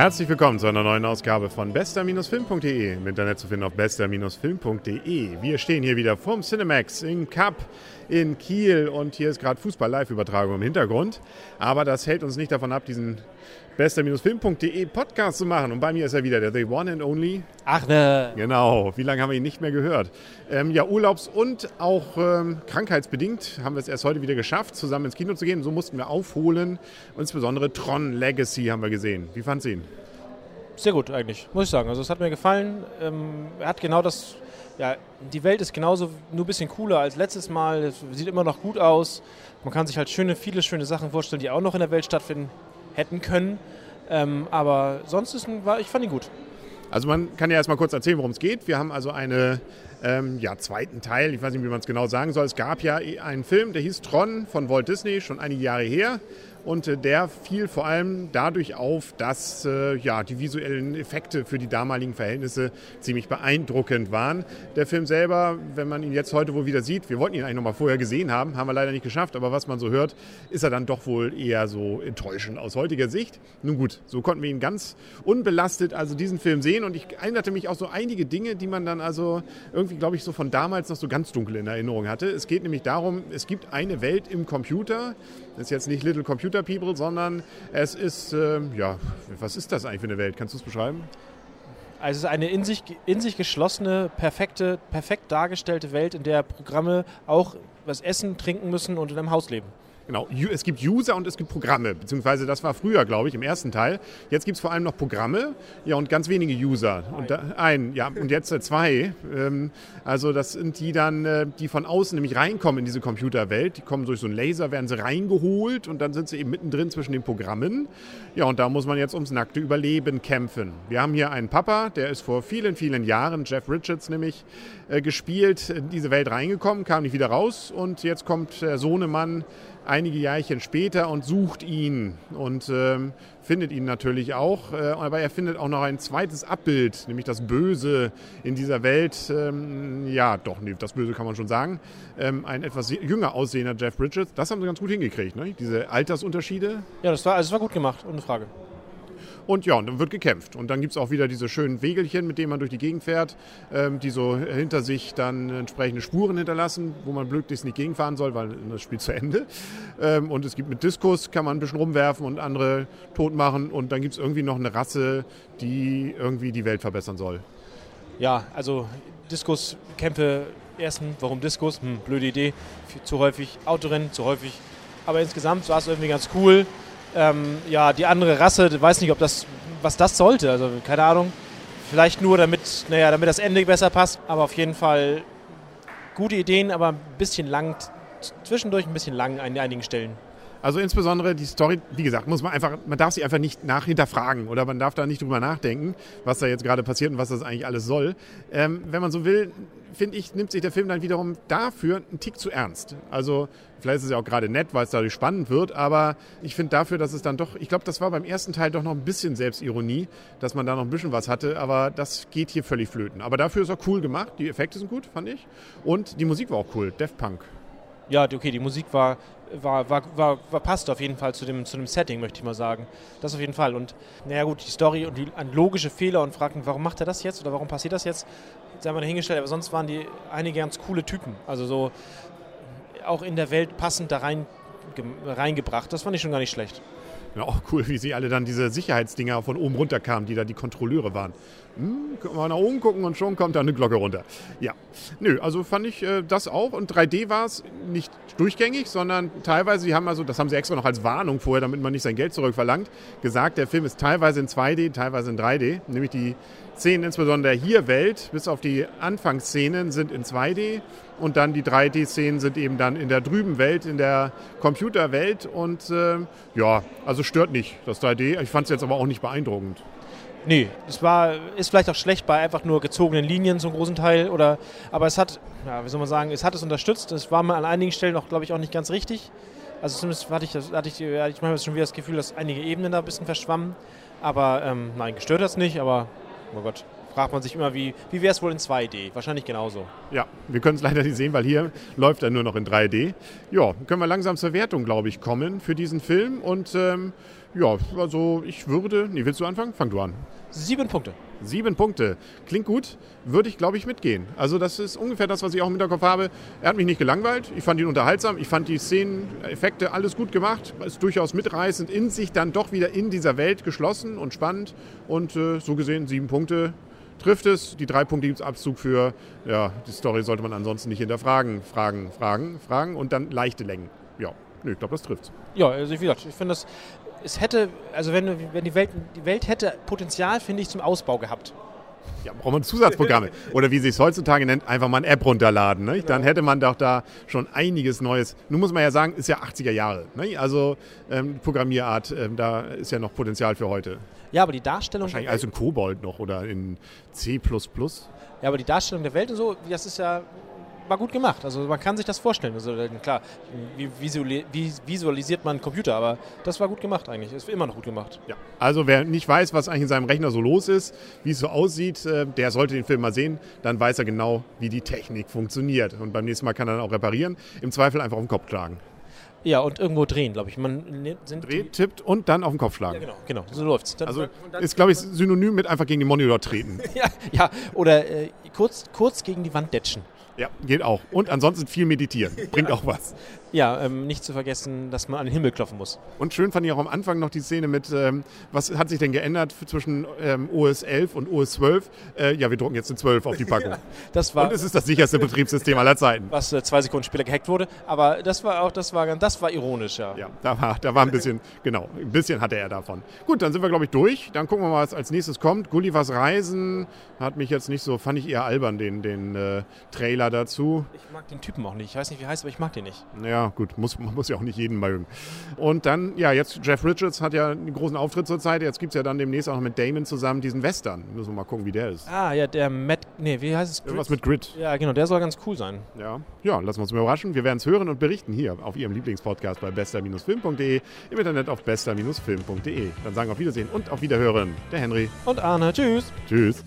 Herzlich willkommen zu einer neuen Ausgabe von bester-film.de. Im Internet zu finden auf bester-film.de. Wir stehen hier wieder vom Cinemax in Cup in Kiel und hier ist gerade Fußball-Live-Übertragung im Hintergrund. Aber das hält uns nicht davon ab, diesen bester-film.de Podcast zu machen. Und bei mir ist er wieder, der The One and Only. Ach ne. Genau, wie lange haben wir ihn nicht mehr gehört? Ähm, ja, urlaubs- und auch ähm, krankheitsbedingt haben wir es erst heute wieder geschafft, zusammen ins Kino zu gehen. So mussten wir aufholen. Insbesondere Tron Legacy haben wir gesehen. Wie fand's ihn? Sehr gut eigentlich, muss ich sagen. Also es hat mir gefallen. Ähm, er hat genau das, ja, die Welt ist genauso, nur ein bisschen cooler als letztes Mal. Es sieht immer noch gut aus. Man kann sich halt schöne, viele schöne Sachen vorstellen, die auch noch in der Welt stattfinden hätten können. Ähm, aber sonst ist war, ich fand ihn gut. Also man kann ja erstmal kurz erzählen, worum es geht. Wir haben also einen ähm, ja, zweiten Teil, ich weiß nicht, wie man es genau sagen soll. Es gab ja einen Film, der hieß Tron von Walt Disney, schon einige Jahre her. Und äh, der fiel vor allem dadurch auf, dass äh, ja, die visuellen Effekte für die damaligen Verhältnisse ziemlich beeindruckend waren. Der Film selber, wenn man ihn jetzt heute wohl wieder sieht, wir wollten ihn eigentlich noch mal vorher gesehen haben, haben wir leider nicht geschafft, aber was man so hört, ist er dann doch wohl eher so enttäuschend aus heutiger Sicht. Nun gut, so konnten wir ihn ganz unbelastet also diesen Film sehen und ich erinnerte mich auch so einige Dinge, die man dann also irgendwie, glaube ich, so von damals noch so ganz dunkel in Erinnerung hatte. Es geht nämlich darum, es gibt eine Welt im Computer, das ist jetzt nicht Little Computer People, sondern es ist, äh, ja, was ist das eigentlich für eine Welt? Kannst du es beschreiben? Also es ist eine in sich, in sich geschlossene, perfekte, perfekt dargestellte Welt, in der Programme auch was essen, trinken müssen und in einem Haus leben. Genau, es gibt User und es gibt Programme, beziehungsweise das war früher, glaube ich, im ersten Teil. Jetzt gibt es vor allem noch Programme, ja, und ganz wenige User. Und da, ein, ja, und jetzt äh, zwei. Ähm, also das sind die dann, äh, die von außen nämlich reinkommen in diese Computerwelt. Die kommen durch so einen Laser, werden sie reingeholt und dann sind sie eben mittendrin zwischen den Programmen. Ja, und da muss man jetzt ums nackte Überleben kämpfen. Wir haben hier einen Papa, der ist vor vielen, vielen Jahren, Jeff Richards nämlich, äh, gespielt, in diese Welt reingekommen, kam nicht wieder raus und jetzt kommt der Sohnemann einige Jahrchen später und sucht ihn und ähm, findet ihn natürlich auch. Äh, aber er findet auch noch ein zweites Abbild, nämlich das Böse in dieser Welt. Ähm, ja, doch, nee, das Böse kann man schon sagen. Ähm, ein etwas jünger aussehender Jeff Bridges. Das haben sie ganz gut hingekriegt, ne? diese Altersunterschiede. Ja, das war, also das war gut gemacht, ohne Frage. Und ja, und dann wird gekämpft. Und dann gibt es auch wieder diese schönen Wegelchen, mit denen man durch die Gegend fährt, ähm, die so hinter sich dann entsprechende Spuren hinterlassen, wo man möglichst nicht gegenfahren soll, weil das Spiel zu Ende. Ähm, und es gibt mit Diskus, kann man ein bisschen rumwerfen und andere tot machen. Und dann gibt es irgendwie noch eine Rasse, die irgendwie die Welt verbessern soll. Ja, also Diskuskämpfe, ersten, warum Diskus? Hm, blöde Idee. Zu häufig Autorennen, zu häufig. Aber insgesamt war es irgendwie ganz cool ähm, ja, die andere Rasse, weiß nicht, ob das, was das sollte, also keine Ahnung. Vielleicht nur, damit, naja, damit das Ende besser passt, aber auf jeden Fall gute Ideen, aber ein bisschen lang, zwischendurch ein bisschen lang an einigen Stellen. Also insbesondere die Story, wie gesagt, muss man einfach, man darf sie einfach nicht nachhinterfragen oder man darf da nicht drüber nachdenken, was da jetzt gerade passiert und was das eigentlich alles soll. Ähm, wenn man so will, finde ich, nimmt sich der Film dann wiederum dafür einen Tick zu ernst. Also vielleicht ist es ja auch gerade nett, weil es dadurch spannend wird, aber ich finde dafür, dass es dann doch, ich glaube, das war beim ersten Teil doch noch ein bisschen Selbstironie, dass man da noch ein bisschen was hatte, aber das geht hier völlig flöten. Aber dafür ist er cool gemacht, die Effekte sind gut, fand ich. Und die Musik war auch cool, Def Punk. Ja, okay, die Musik war war, war, war, passt auf jeden Fall zu dem, zu dem Setting, möchte ich mal sagen. Das auf jeden Fall. Und naja gut, die Story und die logische Fehler und Fragen, warum macht er das jetzt oder warum passiert das jetzt, sei mal dahingestellt. Aber sonst waren die einige ganz coole Typen. Also so auch in der Welt passend da rein, reingebracht. Das fand ich schon gar nicht schlecht. Ja, auch cool, wie sie alle dann diese Sicherheitsdinger von oben runter kamen, die da die Kontrolleure waren. Hm, können wir nach oben gucken und schon kommt da eine Glocke runter. Ja, nö, also fand ich äh, das auch. Und 3D war es nicht durchgängig, sondern teilweise, sie haben also, das haben sie extra noch als Warnung vorher, damit man nicht sein Geld zurückverlangt, gesagt, der Film ist teilweise in 2D, teilweise in 3D. Nämlich die Szenen, insbesondere hier Welt, bis auf die Anfangsszenen, sind in 2D und dann die 3D-Szenen sind eben dann in der drüben Welt, in der Computerwelt. Und äh, ja, also stört nicht das 3D. Ich fand es jetzt aber auch nicht beeindruckend. Nee, es war, ist vielleicht auch schlecht bei einfach nur gezogenen Linien zum großen Teil. Oder, aber es hat, ja, wie soll man sagen, es hat es unterstützt. Es war mal an einigen Stellen auch, glaube ich, auch nicht ganz richtig. Also zumindest hatte ich, hatte ich, hatte ich manchmal schon wieder das Gefühl, dass einige Ebenen da ein bisschen verschwammen. Aber ähm, nein, gestört hat es nicht, aber oh Gott. Fragt man sich immer, wie, wie wäre es wohl in 2D? Wahrscheinlich genauso. Ja, wir können es leider nicht sehen, weil hier läuft er nur noch in 3D. Ja, können wir langsam zur Wertung, glaube ich, kommen für diesen Film. Und ähm, ja, also ich würde. Nee, willst du anfangen? Fang du an. Sieben Punkte. Sieben Punkte. Klingt gut. Würde ich, glaube ich, mitgehen. Also, das ist ungefähr das, was ich auch im Hinterkopf habe. Er hat mich nicht gelangweilt. Ich fand ihn unterhaltsam. Ich fand die Szenen, Effekte, alles gut gemacht. Ist durchaus mitreißend. In sich dann doch wieder in dieser Welt geschlossen und spannend. Und äh, so gesehen, sieben Punkte trifft es. Die drei Punkte gibt es Abzug für. Ja, die Story sollte man ansonsten nicht hinterfragen. Fragen, fragen, fragen und dann leichte Längen. Ja, nee, ich glaube, das trifft Ja, also wie gesagt, ich finde das, es hätte, also wenn, wenn die Welt, die Welt hätte Potenzial, finde ich, zum Ausbau gehabt. Ja, braucht man Zusatzprogramme. Oder wie sie es heutzutage nennt, einfach mal eine App runterladen. Ne? Dann hätte man doch da schon einiges Neues. Nun muss man ja sagen, ist ja 80er Jahre. Ne? Also ähm, Programmierart, ähm, da ist ja noch Potenzial für heute. Ja, aber die Darstellung. Wahrscheinlich alles in Kobold noch oder in C. Ja, aber die Darstellung der Welt und so, das ist ja war gut gemacht. Also man kann sich das vorstellen. Also klar, wie visualisiert man einen Computer, aber das war gut gemacht eigentlich. Ist immer noch gut gemacht. Ja. Also wer nicht weiß, was eigentlich in seinem Rechner so los ist, wie es so aussieht, äh, der sollte den Film mal sehen. Dann weiß er genau, wie die Technik funktioniert. Und beim nächsten Mal kann er dann auch reparieren. Im Zweifel einfach auf den Kopf schlagen. Ja, und irgendwo drehen, glaube ich. Man Dreht, tippt und dann auf den Kopf schlagen. Ja, genau, genau. So läuft's. Dann also ist, glaube ich, synonym mit einfach gegen den Monitor treten. ja, ja, oder äh, kurz, kurz gegen die Wand detschen. Ja, geht auch. Und ansonsten viel meditieren. Bringt ja. auch was. Ja, ähm, nicht zu vergessen, dass man an den Himmel klopfen muss. Und schön fand ich auch am Anfang noch die Szene mit, ähm, was hat sich denn geändert zwischen ähm, OS 11 und OS 12? Äh, ja, wir drucken jetzt eine 12 auf die Packung. Das war, und es ist das sicherste Betriebssystem aller Zeiten. Was äh, zwei Sekunden später gehackt wurde. Aber das war auch, das war, das war ironisch, ja. Ja, da war, da war ein bisschen, genau, ein bisschen hatte er davon. Gut, dann sind wir, glaube ich, durch. Dann gucken wir mal, was als nächstes kommt. Gullivers Reisen hat mich jetzt nicht so, fand ich eher albern, den, den äh, Trailer dazu. Ich mag den Typen auch nicht. Ich weiß nicht, wie heißt, aber ich mag den nicht. Ja, gut, muss, man muss ja auch nicht jeden mögen. Und dann, ja, jetzt Jeff Richards hat ja einen großen Auftritt zurzeit. Jetzt gibt es ja dann demnächst auch noch mit Damon zusammen diesen Western. Müssen wir mal gucken, wie der ist. Ah, ja, der Matt, nee, wie heißt es? Grid? Irgendwas mit Grid. Ja, genau, der soll ganz cool sein. Ja, ja lassen wir uns mal überraschen. Wir werden es hören und berichten hier auf Ihrem Lieblingspodcast bei bester-film.de, im Internet auf bester-film.de. Dann sagen wir auf Wiedersehen und auf Wiederhören. Der Henry. Und Arne. Tschüss. Tschüss.